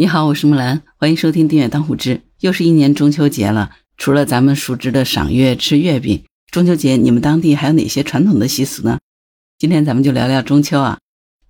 你好，我是木兰，欢迎收听《订阅当户知》。又是一年中秋节了，除了咱们熟知的赏月、吃月饼，中秋节你们当地还有哪些传统的习俗呢？今天咱们就聊聊中秋啊。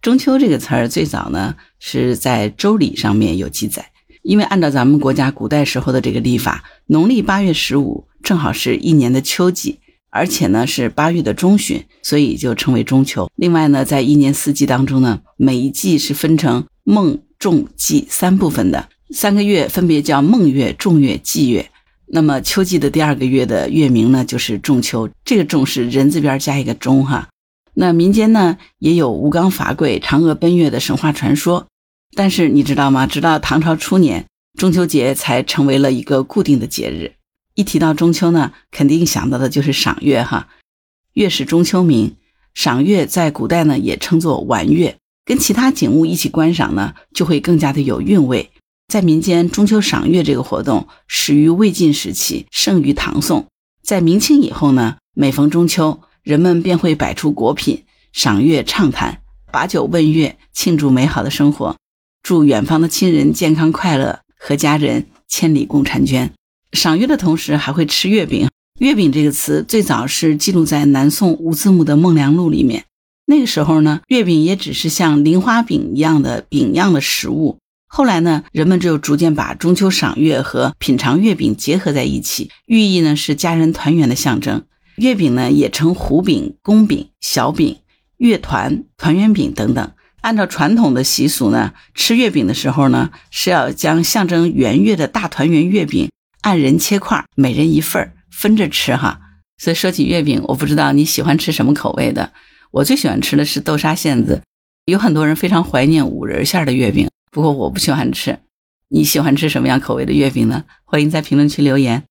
中秋这个词儿最早呢是在《周礼》上面有记载，因为按照咱们国家古代时候的这个历法，农历八月十五正好是一年的秋季，而且呢是八月的中旬，所以就称为中秋。另外呢，在一年四季当中呢，每一季是分成孟。仲季三部分的三个月分别叫孟月、仲月、季月。那么秋季的第二个月的月名呢，就是仲秋。这个“仲”是人字边加一个“中”哈。那民间呢也有吴刚伐桂、嫦娥奔月的神话传说。但是你知道吗？直到唐朝初年，中秋节才成为了一个固定的节日。一提到中秋呢，肯定想到的就是赏月哈。月是中秋名，赏月在古代呢也称作玩月。跟其他景物一起观赏呢，就会更加的有韵味。在民间，中秋赏月这个活动始于魏晋时期，盛于唐宋。在明清以后呢，每逢中秋，人们便会摆出果品，赏月畅谈，把酒问月，庆祝美好的生活，祝远方的亲人健康快乐，和家人千里共婵娟。赏月的同时，还会吃月饼。月饼这个词最早是记录在南宋吴字墓的《孟良录》里面。那个时候呢，月饼也只是像菱花饼一样的饼样的食物。后来呢，人们就逐渐把中秋赏月和品尝月饼结合在一起，寓意呢是家人团圆的象征。月饼呢也称糊饼、宫饼、小饼、月团、团圆饼等等。按照传统的习俗呢，吃月饼的时候呢，是要将象征圆月的大团圆月饼按人切块，每人一份儿，分着吃哈。所以说起月饼，我不知道你喜欢吃什么口味的。我最喜欢吃的是豆沙馅子，有很多人非常怀念五仁馅的月饼，不过我不喜欢吃。你喜欢吃什么样口味的月饼呢？欢迎在评论区留言。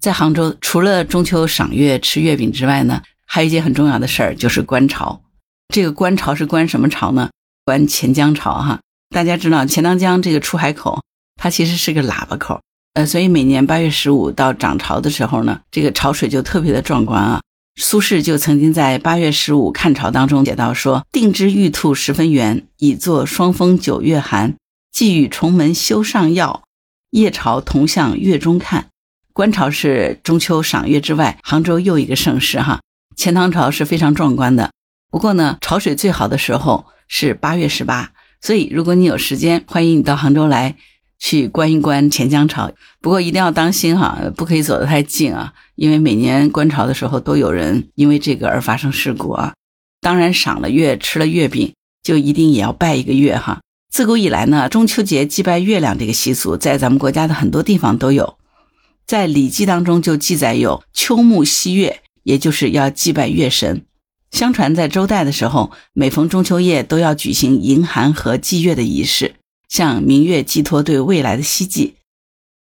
在杭州，除了中秋赏月吃月饼之外呢，还有一件很重要的事儿，就是观潮。这个观潮是观什么潮呢？观钱江潮哈。大家知道钱塘江这个出海口，它其实是个喇叭口，呃，所以每年八月十五到涨潮的时候呢，这个潮水就特别的壮观啊。苏轼就曾经在八月十五看潮当中写到说：“定知玉兔十分圆，已作双峰九月寒。寄与重门修上药，夜潮同向月中看。”观潮是中秋赏月之外，杭州又一个盛事哈。钱塘潮是非常壮观的，不过呢，潮水最好的时候是八月十八，所以如果你有时间，欢迎你到杭州来。去观一观钱江潮，不过一定要当心哈，不可以走得太近啊，因为每年观潮的时候都有人因为这个而发生事故啊。当然，赏了月吃了月饼，就一定也要拜一个月哈。自古以来呢，中秋节祭拜月亮这个习俗，在咱们国家的很多地方都有。在《礼记》当中就记载有秋暮夕月，也就是要祭拜月神。相传在周代的时候，每逢中秋夜都要举行迎寒和祭月的仪式。向明月寄托对未来的希冀，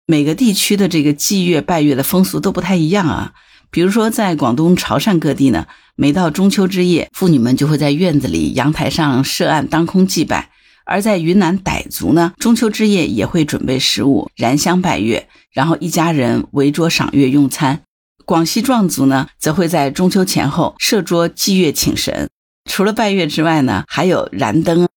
每个地区的这个祭月拜月的风俗都不太一样啊。比如说，在广东潮汕各地呢，每到中秋之夜，妇女们就会在院子里、阳台上设案当空祭拜；而在云南傣族呢，中秋之夜也会准备食物、燃香拜月，然后一家人围桌赏月用餐。广西壮族呢，则会在中秋前后设桌祭月请神。除了拜月之外呢，还有燃灯。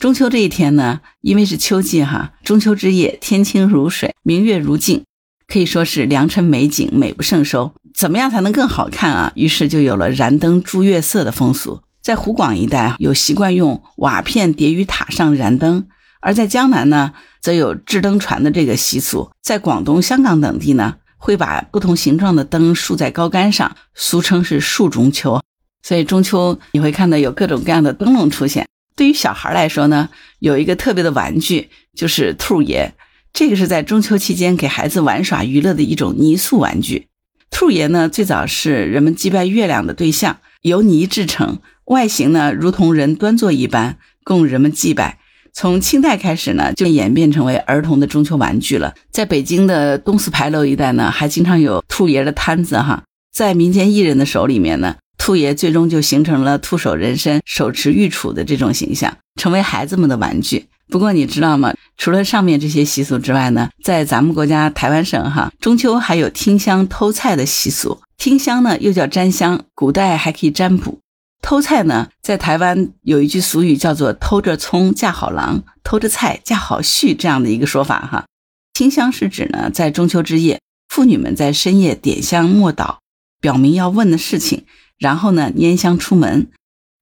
中秋这一天呢，因为是秋季哈，中秋之夜天清如水，明月如镜，可以说是良辰美景，美不胜收。怎么样才能更好看啊？于是就有了燃灯助月色的风俗。在湖广一带有习惯用瓦片叠于塔上燃灯，而在江南呢，则有制灯船的这个习俗。在广东、香港等地呢，会把不同形状的灯竖在高杆上，俗称是竖中秋。所以中秋你会看到有各种各样的灯笼出现。对于小孩来说呢，有一个特别的玩具，就是兔爷。这个是在中秋期间给孩子玩耍娱乐的一种泥塑玩具。兔爷呢，最早是人们祭拜月亮的对象，由泥制成，外形呢如同人端坐一般，供人们祭拜。从清代开始呢，就演变成为儿童的中秋玩具了。在北京的东四牌楼一带呢，还经常有兔爷的摊子哈。在民间艺人的手里面呢。兔爷最终就形成了兔手人身、手持玉杵的这种形象，成为孩子们的玩具。不过你知道吗？除了上面这些习俗之外呢，在咱们国家台湾省哈，中秋还有听香偷菜的习俗。听香呢又叫占香，古代还可以占卜。偷菜呢，在台湾有一句俗语叫做“偷着葱嫁好郎，偷着菜嫁好婿”这样的一个说法哈。听香是指呢，在中秋之夜，妇女们在深夜点香默祷，表明要问的事情，然后呢拈香出门，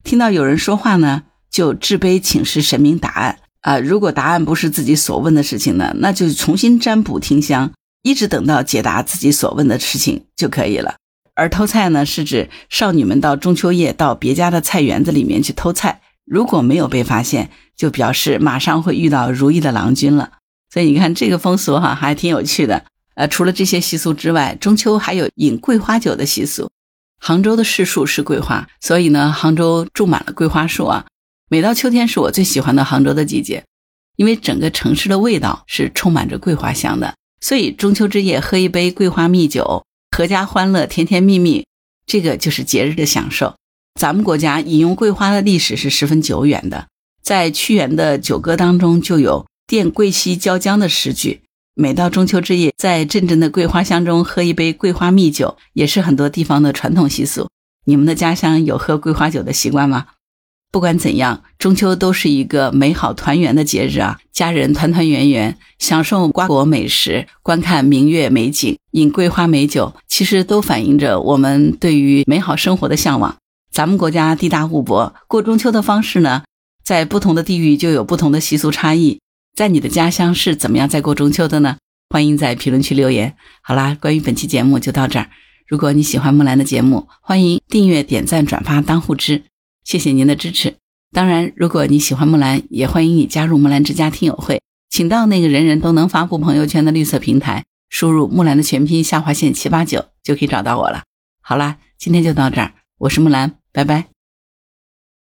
听到有人说话呢，就置杯请示神明答案啊。如果答案不是自己所问的事情呢，那就重新占卜听香，一直等到解答自己所问的事情就可以了。而偷菜呢，是指少女们到中秋夜到别家的菜园子里面去偷菜，如果没有被发现，就表示马上会遇到如意的郎君了。所以你看这个风俗哈，还挺有趣的。呃，除了这些习俗之外，中秋还有饮桂花酒的习俗。杭州的市树是桂花，所以呢，杭州种满了桂花树啊。每到秋天是我最喜欢的杭州的季节，因为整个城市的味道是充满着桂花香的。所以中秋之夜喝一杯桂花蜜酒。阖家欢乐，甜甜蜜蜜，这个就是节日的享受。咱们国家饮用桂花的历史是十分久远的，在屈原的《九歌》当中就有“奠桂溪椒江”的诗句。每到中秋之夜，在阵阵的桂花香中喝一杯桂花蜜酒，也是很多地方的传统习俗。你们的家乡有喝桂花酒的习惯吗？不管怎样，中秋都是一个美好团圆的节日啊！家人团团圆圆，享受瓜果美食，观看明月美景，饮桂花美酒，其实都反映着我们对于美好生活的向往。咱们国家地大物博，过中秋的方式呢，在不同的地域就有不同的习俗差异。在你的家乡是怎么样在过中秋的呢？欢迎在评论区留言。好啦，关于本期节目就到这儿。如果你喜欢木兰的节目，欢迎订阅、点赞、转发、当护知。谢谢您的支持。当然，如果你喜欢木兰，也欢迎你加入木兰之家听友会。请到那个人人都能发布朋友圈的绿色平台，输入木兰的全拼下划线七八九，就可以找到我了。好啦，今天就到这儿，我是木兰，拜拜。